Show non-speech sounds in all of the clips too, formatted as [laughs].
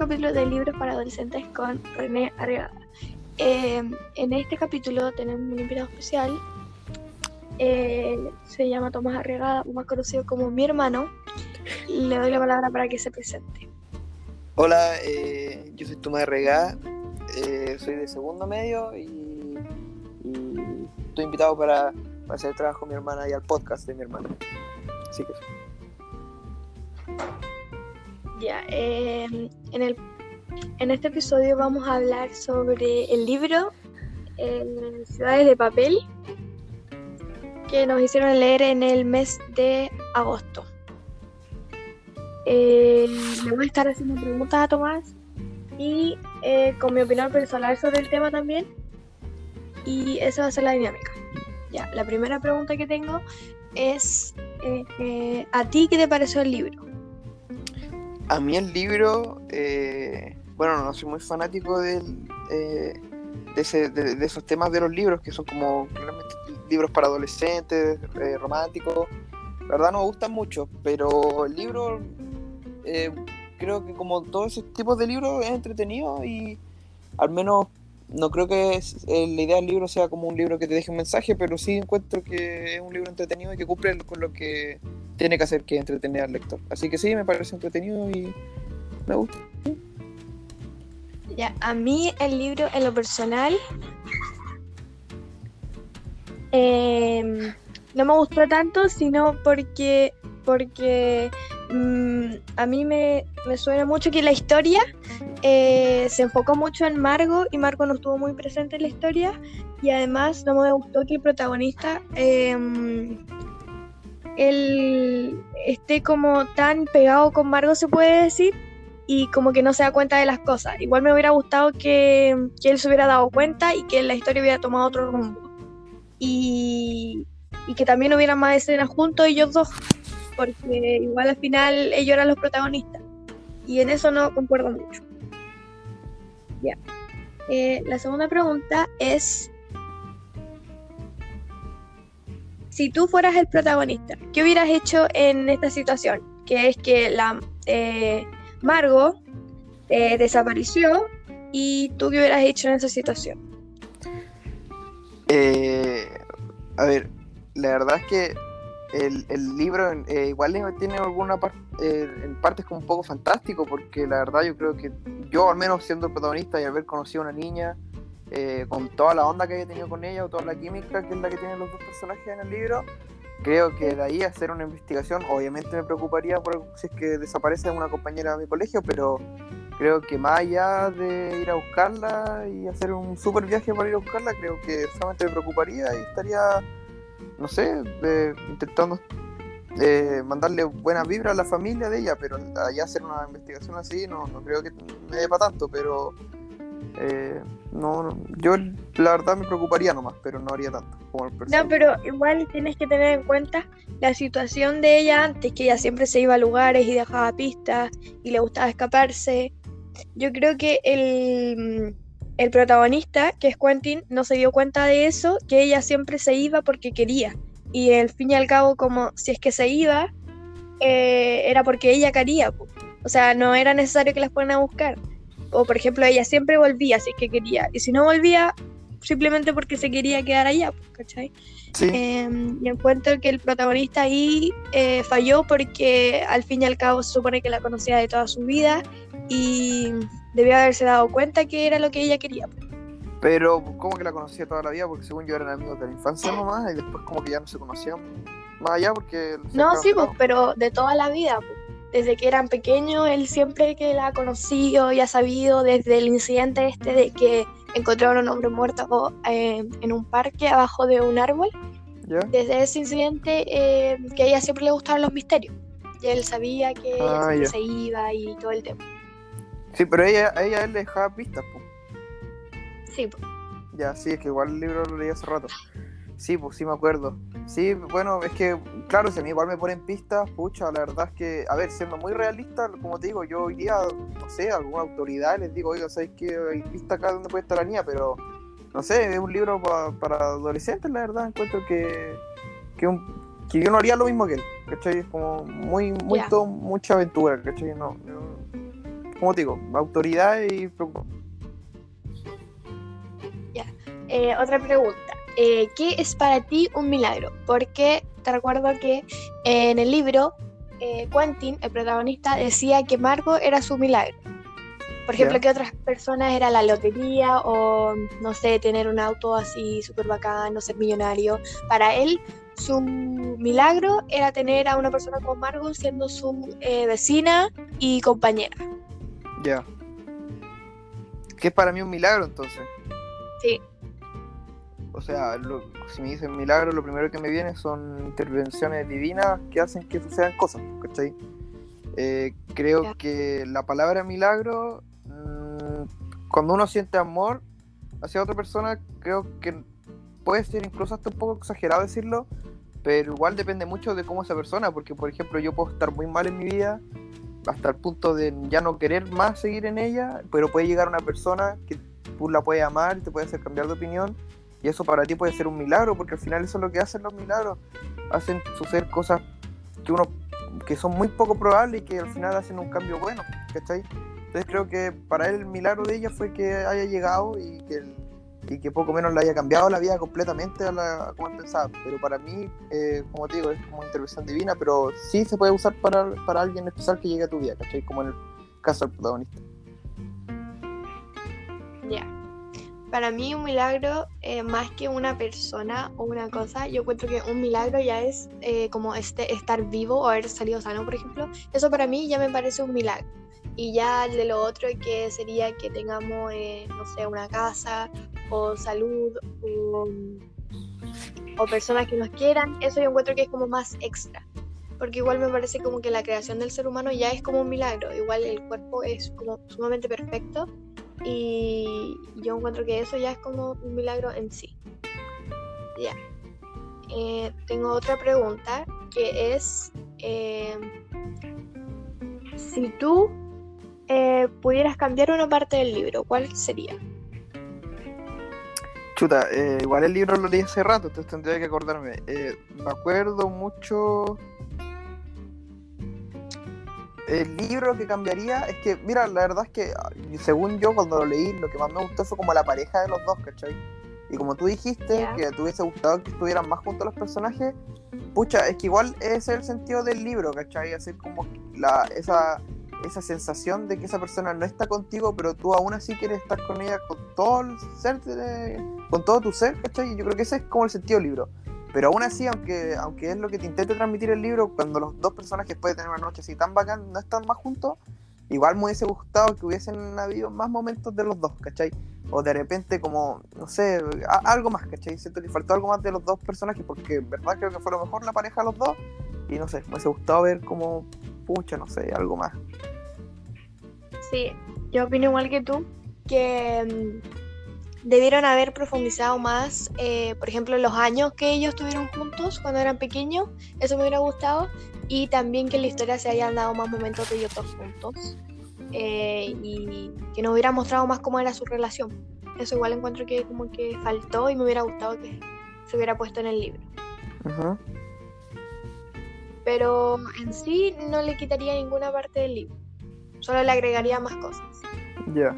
capítulo de Libros para Adolescentes con René Arregada. Eh, en este capítulo tenemos un invitado especial. Eh, se llama Tomás Arregada, más conocido como mi hermano. Le doy la palabra para que se presente. Hola, eh, yo soy Tomás Arregada, soy de segundo medio y, estoy invitado para, para, hacer trabajo con mi hermana y al podcast de mi hermana. Así que ya, eh, en, en este episodio vamos a hablar sobre el libro eh, Ciudades de Papel que nos hicieron leer en el mes de agosto. Eh, le voy a estar haciendo preguntas a Tomás y con mi opinión personal sobre el tema también. Y esa va a ser la dinámica. Ya, la primera pregunta que tengo es, ¿a ti qué te pareció el libro? A mí el libro, eh, bueno, no soy muy fanático del, eh, de, esos temas de los libros, que son como libros para adolescentes, eh, románticos. La verdad no me gustan mucho, pero el libro, creo que como todo ese tipo de libros es entretenido y al menos no creo que la idea del libro sea como un libro que te deje un mensaje, pero sí encuentro que es un libro entretenido y que cumple con lo que tiene que hacer que entretener al lector. Así que sí, me parece entretenido y me gusta. Ya, a mí el libro en lo personal em, no me gustó tanto, sino porque, porque mm, a mí me, suena mucho que la historia eh, se enfocó mucho en Margo y Margo no estuvo muy presente en la historia y además no me gustó que el protagonista em, él esté como tan pegado con Margot, se puede decir, y como que no se da cuenta de las cosas. Igual me hubiera gustado que, él se hubiera dado cuenta y que la historia hubiera tomado otro rumbo. Y, que también hubieran más escenas juntos ellos dos, porque igual al final ellos eran los protagonistas. Y en eso no concuerdo mucho. Ya. Eh, la segunda pregunta es si tú fueras el protagonista, ¿qué hubieras hecho en esta situación? Que es que la eh, Margo eh, desapareció y tú qué hubieras hecho en esa situación. Eh, a ver, la verdad es que el, libro igual tiene alguna parte, en partes como un poco fantástico, porque la verdad yo creo que yo al menos siendo el protagonista y haber conocido a una niña, eh, con toda la onda que haya tenido con ella o toda la química que es la que tienen los dos personajes en el libro, creo que de ahí hacer una investigación, obviamente me preocuparía por si es que desaparece una compañera de mi colegio, pero creo que más allá de ir a buscarla y hacer un super viaje para ir a buscarla, creo que solamente me preocuparía y estaría, no sé, intentando eh, mandarle buenas vibras a la familia de ella, pero allá hacer una investigación así no, no creo que me dé para tanto, pero eh, no, yo la verdad me preocuparía nomás, pero no haría tanto como el No, pero igual tienes que tener en cuenta la situación de ella antes, que ella siempre se iba a lugares y dejaba pistas y le gustaba escaparse. Yo creo que el, el protagonista, que es Quentin, no se dio cuenta de eso, que ella siempre se iba porque quería. Y al fin y al cabo, como si es que se iba, eh, era porque ella quería. O sea, no era necesario que las fueran a buscar o por ejemplo ella siempre volvía si es que quería, y si no volvía, simplemente porque se quería quedar allá, pues, ¿cachai? Em, y encuentro que el protagonista ahí eh, falló porque al fin y al cabo se supone que la conocía de toda su vida y debió haberse dado cuenta que era lo que ella quería. Pues. Pero, ¿cómo que la conocía toda la vida? Porque según yo eran amigos de la infancia nomás y después como que ya no se conocían más allá porque... No, sí, pues, pero de toda la vida. Pues desde que eran pequeños, él siempre que la ha conocido y ha sabido desde el incidente este de que encontraron a un hombre muerto eh, en un parque abajo de un árbol. Desde ese incidente eh, que a ella siempre le gustaban los misterios. Y él sabía que ah, se iba y todo el tema. Sí, pero ella, ella él le dejaba pistas, Sí, pues. Ya, sí, es que igual el libro lo leí hace rato. Sí, pues sí me acuerdo. Sí, bueno, es que, claro, si a mí igual me ponen pistas, pucha, la verdad es que, a ver, siendo muy realista, como te digo, yo iría, no sé, a alguna autoridad les digo, oiga, ¿sabes qué? Hay pistas acá donde puede estar la niña, pero, no sé, es un libro para adolescentes, la verdad, encuentro que, que, yo no haría lo mismo que él, ¿cachai? Es como muy, muy mucha aventura, ¿cachai? No, como te digo, autoridad y Ya. Eh, otra pregunta. Eh, ¿Qué es para ti un milagro? Porque te recuerdo que en el libro eh, Quentin, el protagonista, decía que Margot era su milagro. Por ejemplo, que otras personas era la lotería o, no sé, tener un auto así súper bacán, no ser millonario. Para él, su milagro era tener a una persona como Margot siendo su eh, vecina y compañera. Ya. ¿Qué es para mí un milagro entonces? Sí. O sea, si me dicen milagro, lo primero que me viene son intervenciones divinas que hacen que sucedan cosas, ¿cachai? Eh, creo que la palabra milagro, mm, cuando uno siente amor hacia otra persona, creo que puede ser incluso hasta un poco exagerado decirlo, pero igual depende mucho de cómo esa persona, porque por ejemplo yo puedo estar muy mal en mi vida hasta el punto de ya no querer más seguir en ella, pero puede llegar una persona que tú la puedes amar y te puede hacer cambiar de opinión y eso para ti puede ser un milagro, porque al final eso es lo que hacen los milagros. Hacen suceder cosas que uno que son muy poco probables y que al final hacen un cambio bueno, ¿cachai? Entonces creo que para él el milagro de ella fue que haya llegado y que, y que poco menos le haya cambiado la vida completamente a, la, como él pensaba. Pero para mí, eh, como te digo, es como intervención divina, pero sí se puede usar para, para alguien especial que llegue a tu vida, ¿cachai? Como en el caso del protagonista. Ya. Para mí un milagro, eh, más que una persona o una cosa, yo encuentro que un milagro ya es eh, como este, estar vivo o haber salido sano, por ejemplo. Eso para mí ya me parece un milagro. Y ya de lo otro que sería que tengamos, eh, no sé, una casa o salud o, o personas que nos quieran, eso yo encuentro que es como más extra porque igual me parece como que la creación del ser humano ya es como un milagro, igual el cuerpo es como sumamente perfecto y yo encuentro que eso ya es como un milagro en sí. Ya. Eh, tengo otra pregunta que es eh, si tú eh, pudieras cambiar una parte del libro, ¿cuál sería? Chuta, igual el libro lo leí hace rato, entonces tendría que acordarme. me acuerdo mucho el libro que cambiaría es que, mira, la verdad es que según yo cuando lo leí, lo que más me gustó fue como la pareja de los dos, ¿cachai? Y como tú dijiste, que te hubiese gustado que estuvieran más juntos los personajes, pucha, es que igual ese es el sentido del libro, ¿cachai? Hacer como la, esa, esa sensación de que esa persona no está contigo, pero tú aún así quieres estar con ella con todo el ser, con todo tu ser, ¿cachai? Y yo creo que ese es como el sentido del libro. Pero aún así, aunque, aunque es lo que te intenta transmitir el libro, cuando los dos personajes pueden tener una noche así tan bacán, no están más juntos, igual me hubiese gustado que hubiesen habido más momentos de los dos, ¿cachai? O de repente como, no sé, algo más, ¿cachai? Siento que faltó algo más de los dos personajes, porque en verdad creo que fue lo mejor la pareja de los dos, y no sé, me hubiese gustado ver como, pucha, no sé, algo más. Sí, yo opino igual que tú, que mm, debieron haber profundizado más, eh, por ejemplo, los años que ellos tuvieron juntos cuando eran pequeños, eso me hubiera gustado, y también que en la historia se hayan dado más momentos de ellos dos juntos, eh, y que nos hubiera mostrado más cómo era su relación. Eso igual encuentro que como que faltó y me hubiera gustado que se hubiera puesto en el libro. Pero en sí no le quitaría ninguna parte del libro, solo le agregaría más cosas. Ya.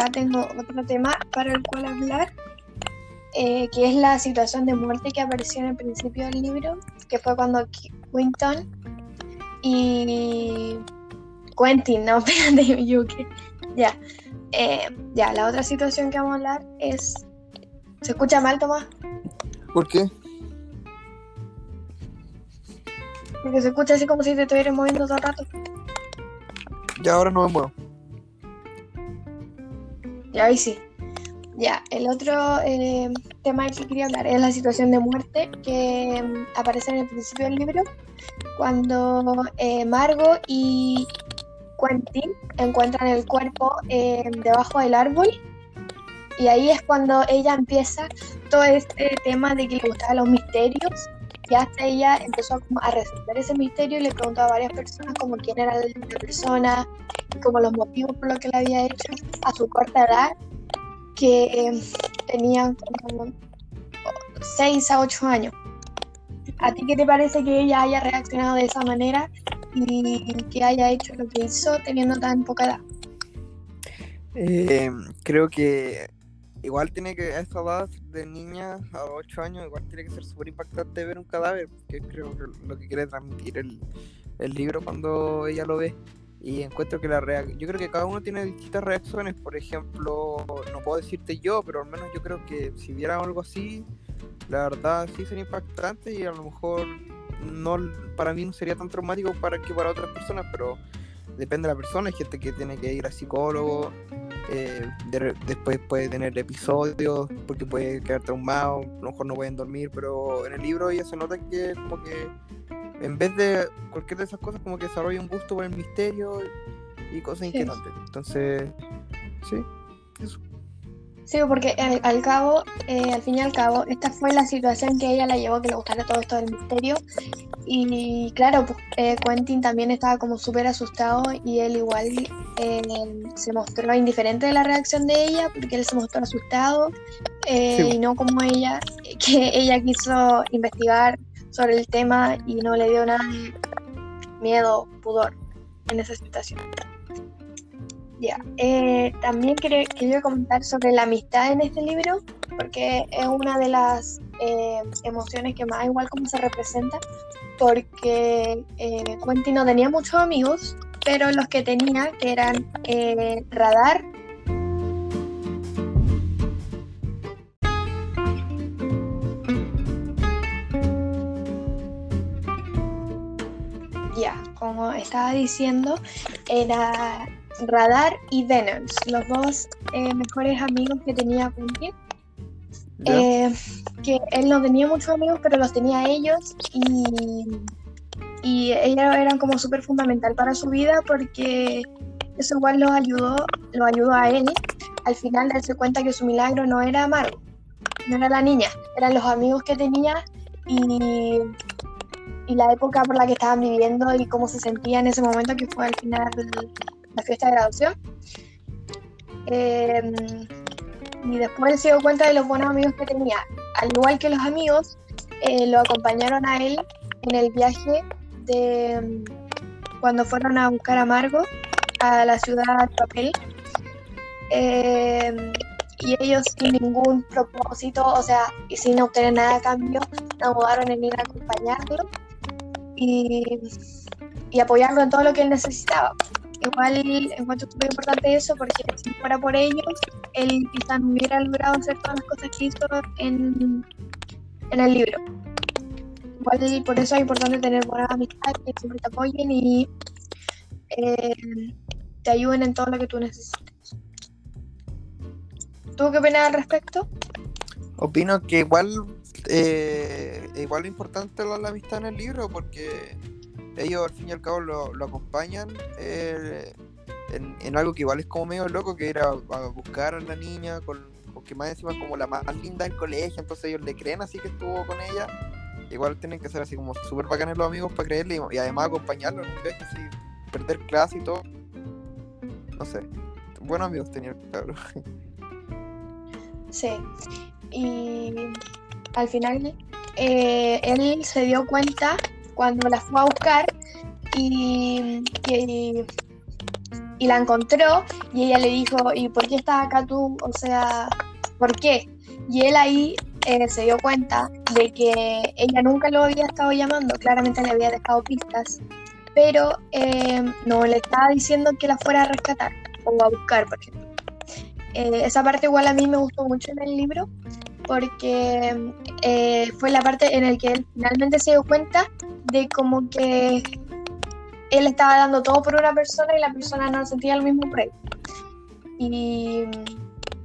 Acá tengo otro tema para el cual hablar, eh, que es la situación de muerte que apareció en el principio del libro, que fue cuando Quinton y Quentin, no, [laughs] espérate, Yuki, ya, eh, ya, la otra situación que vamos a hablar es, ¿se escucha mal, Tomás? ¿Por qué? Porque se escucha así como si te estuvieras moviendo todo el rato. Ya ahora no me muevo. Ya, ahí sí. Ya, el otro eh, tema que quería hablar es la situación de muerte que mm, aparece en el principio del libro, cuando eh, Margot y Quentin encuentran el cuerpo eh, debajo del árbol y ahí es cuando ella empieza todo este tema de que le gustaban los misterios y hasta ella empezó a resolver ese misterio y le preguntó a varias personas como quién era la persona, como los motivos por los que la había hecho a su corta edad, que tenían como 6 a 8 años. ¿A ti qué te parece que ella haya reaccionado de esa manera y que haya hecho lo que hizo teniendo tan poca edad? Eh, creo que igual tiene que, a esa edad de niña, a 8 años, igual tiene que ser súper impactante ver un cadáver, que creo que lo que quiere transmitir el, el libro cuando ella lo ve. Y encuentro que la reacción, yo creo que cada uno tiene distintas reacciones, por ejemplo, no puedo decirte yo, pero al menos yo creo que si viera algo así, la verdad sí sería impactante y a lo mejor no para mí no sería tan traumático para que para otras personas, pero depende de la persona, hay gente que tiene que ir a psicólogo, eh, después puede tener episodios porque puede quedar traumado, a lo mejor no pueden dormir, pero en el libro ya se nota que como que en vez de cualquier de esas cosas como que desarrolla un gusto por el misterio y cosas inquietantes. Entonces, sí, eso. Sí, porque al, cabo, eh, al fin y al cabo, esta fue la situación que ella la llevó a que le gustara todo esto del misterio. Y claro, pues, eh, Quentin también estaba como súper asustado y él igual eh, se mostró indiferente de la reacción de ella porque él se mostró asustado y no como ella, que ella quiso investigar sobre el tema y no le dio nada miedo, pudor en esa situación. Ya, eh, también quería, comentar sobre la amistad en este libro, porque es una de las eh, emociones que más igual como se representa, porque eh, Quentin no tenía muchos amigos, pero los que tenía, que eran eh, Radar, estaba diciendo, era Radar y Venus, los dos eh, mejores amigos que tenía Quentin. Eh, que él no tenía muchos amigos, pero los tenía ellos y, y ellos eran como súper fundamental para su vida porque eso igual los ayudó, lo ayudó a él al final darse cuenta que su milagro no era Margo, no era la niña, eran los amigos que tenía y, y la época por la que estaban viviendo y cómo se sentía en ese momento que fue al final la fiesta de graduación. Em, y después se dio cuenta de los buenos amigos que tenía. Al igual que los amigos, eh, lo acompañaron a él en el viaje de em, cuando fueron a buscar a Margo a la ciudad de papel. Em, y ellos sin ningún propósito, o sea, y sin obtener nada a cambio, no mudaron en ir a acompañarlo y, y apoyarlo en todo lo que él necesitaba igual encuentro muy importante eso porque si fuera por ellos, él quizás no hubiera logrado hacer todas las cosas que hizo en, en el libro. Igual por eso es importante tener buenas amistades que siempre te apoyen y eh, te ayuden en todo lo que tú necesites. ¿Tú qué opinas al respecto? Opino que igual eh, igual importante la, la amistad en el libro porque ellos al fin y al cabo lo, acompañan eh, en, algo que igual es como medio loco, que era a buscar a la niña, con, porque más encima como la más linda del colegio, entonces ellos le creen así que estuvo con ella. Igual tienen que ser así como súper bacanes los amigos para creerle y, además acompañarlo en un viaje así, perder clase y todo. No sé, buenos amigos tenía el cabrón. [laughs] Sí, y al final eh, él se dio cuenta cuando la fue a buscar y, y, la encontró y ella le dijo, ¿y por qué estás acá tú? O sea, ¿por qué? Y él ahí eh, se dio cuenta de que ella nunca lo había estado llamando, claramente le había dejado pistas, pero eh, no le estaba diciendo que la fuera a rescatar o a buscar, por ejemplo. Eh, esa parte igual a mí me gustó mucho en el libro porque fue la parte en la que él finalmente se dio cuenta de como que él estaba dando todo por una persona y la persona no sentía lo mismo él. Y,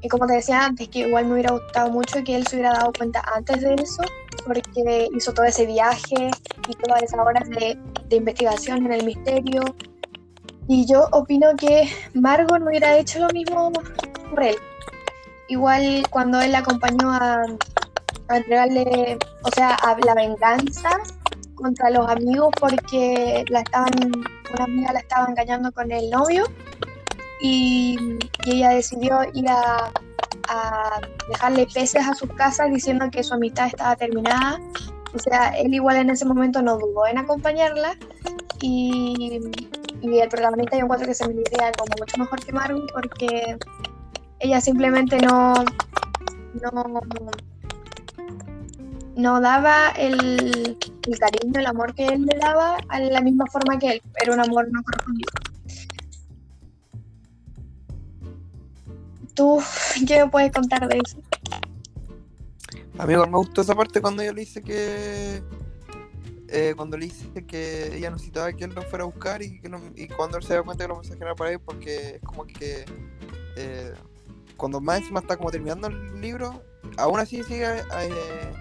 y, como te decía antes, que igual me hubiera gustado mucho que él se hubiera dado cuenta antes de eso, porque hizo todo ese viaje y todas esas horas de, de investigación en el misterio. Y yo opino que Margot no hubiera hecho lo mismo por él. Igual cuando él acompañó a, a entregarle, o sea, a la venganza, contra los amigos porque la estaban, una amiga la estaba engañando con el novio y, ella decidió ir a, a dejarle peces a sus casas diciendo que su amistad estaba terminada. O sea, él igual en ese momento no dudó en acompañarla y, y el protagonista yo encuentro que se merecía como mucho mejor que Maru porque ella simplemente no, no, no daba el, el cariño, el amor que él le daba a la misma forma que él. Era un amor no correspondido. ¿Tú [laughs] qué me puedes contar de eso? Amigo, me gustó esa parte cuando yo le dice que. eh, cuando le dice que ella necesitaba que él lo fuera a buscar y, que no- y cuando él se da cuenta que los mensajes eran para él, porque es como que. eh, cuando más encima está como terminando el libro, aún así sigue eh,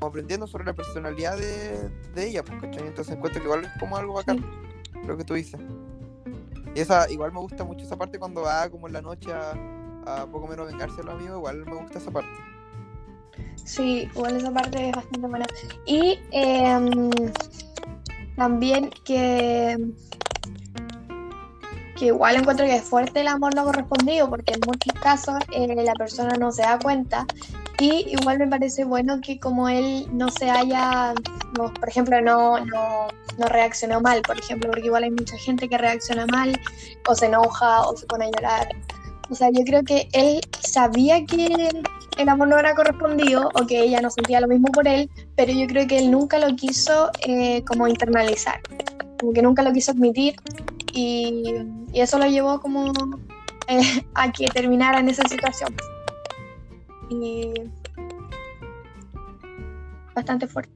aprendiendo sobre la personalidad de, de ella, ¿cachai? Entonces encuentro que igual es como algo bacán, lo que tú dices. Y esa, igual me gusta mucho esa parte cuando va como en la noche a, a poco menos vengarse a los amigos, igual me gusta esa parte. Sí, igual esa parte es bastante buena. Y em, también que, que igual encuentro que es fuerte el amor no correspondido, porque en muchos casos eh, la persona no se da cuenta. Y igual me parece bueno que como él no se haya, no, por ejemplo, no, no, no reaccionó mal, por ejemplo, porque igual hay mucha gente que reacciona mal, o se enoja, o se pone a llorar. O sea, yo creo que él sabía que el amor no era correspondido o que ella no sentía lo mismo por él, pero yo creo que él nunca lo quiso eh, como internalizar, como que nunca lo quiso admitir y, y eso lo llevó como eh, [laughs] a que terminara en esa situación. Y bastante fuerte.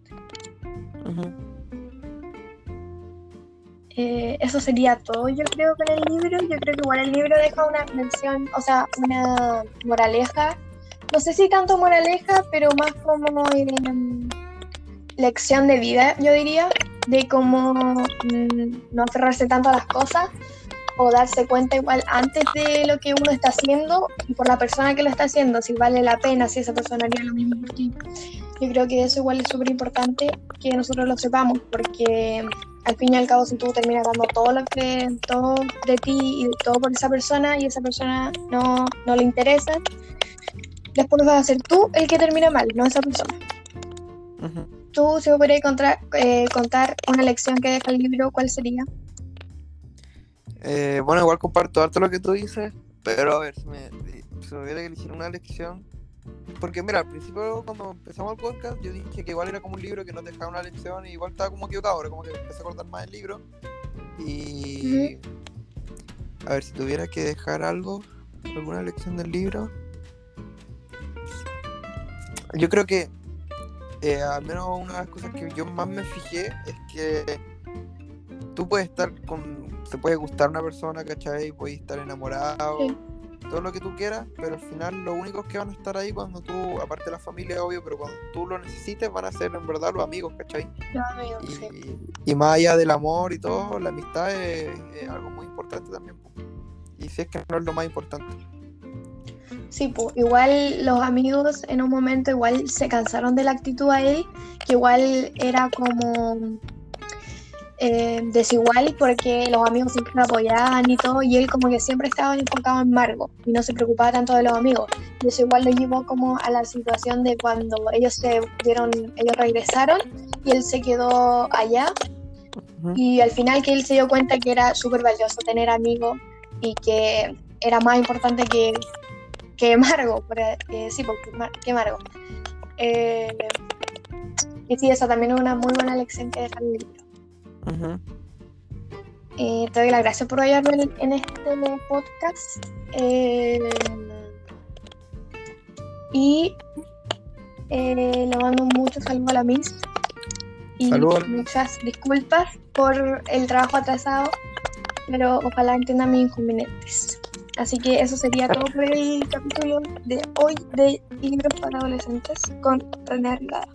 Eh, eso sería todo, yo creo, con el libro. Yo creo que igual el libro deja una mención, o sea, una moraleja. No sé si tanto moraleja, pero más como eh, lección de vida, yo diría, de cómo mm, no aferrarse tanto a las cosas o darse cuenta igual antes de lo que uno está haciendo y por la persona que lo está haciendo, si vale la pena, si esa persona haría lo mismo por ti. Yo creo que eso igual es súper importante que nosotros lo sepamos, porque al fin y al cabo si tú terminas dando todo lo que todo de ti y todo por esa persona y esa persona no, no le interesa después vas a ser tú el que termina mal no esa persona Ujú. tú si me podrías contar, eh, contar una lección que deja el libro ¿cuál sería? Eh, bueno, igual comparto harto lo que tú dices, pero a ver, si me, si me hubiera que elegir una lección. Porque mira, al principio cuando empezamos el podcast, yo dije que igual era como un libro que no te dejaba una lección y igual estaba como equivocado, ahora como que empecé a acordar más del libro. Y a ver, si tuviera que dejar algo, alguna lección del libro. Yo creo que eh, al menos una de las cosas que yo más me fijé es que tú puedes estar con. Te puede gustar una persona, ¿cachai? Puedes estar enamorado, Sí. todo lo que tú quieras, pero al final los únicos que van a estar ahí cuando tú, aparte de la familia, obvio, pero cuando tú lo necesites, van a ser en verdad los amigos, ¿cachai? Los amigos, sí. Y, y más allá del amor y todo, la amistad es, es algo muy importante también. Y si es que no es lo más importante. Sí, pues igual los amigos en un momento igual se cansaron de la actitud a él, que igual era como eh, desigual porque los amigos siempre lo apoyaban y todo, y él como que siempre estaba enfocado en Margo y no se preocupaba tanto de los amigos. Y eso igual lo llevó como a la situación de cuando ellos se dieron, ellos regresaron y él se quedó allá y al final que él se dio cuenta que era súper valioso tener amigos y que era más importante que, que Margo, eh, sí, porque que Margo. Eh, y sí, eso también es una muy buena lección que el libro. Ujú. Eh, te doy las gracias por ayudarme en, en este podcast. Eh, y eh, le mando muchos saludos a la Miss. Y Miss. muchas disculpas por el trabajo atrasado, pero ojalá entiendan mis inconvenientes. Así que eso sería todo por el capítulo de hoy de Libros para Adolescentes con René Arriagada.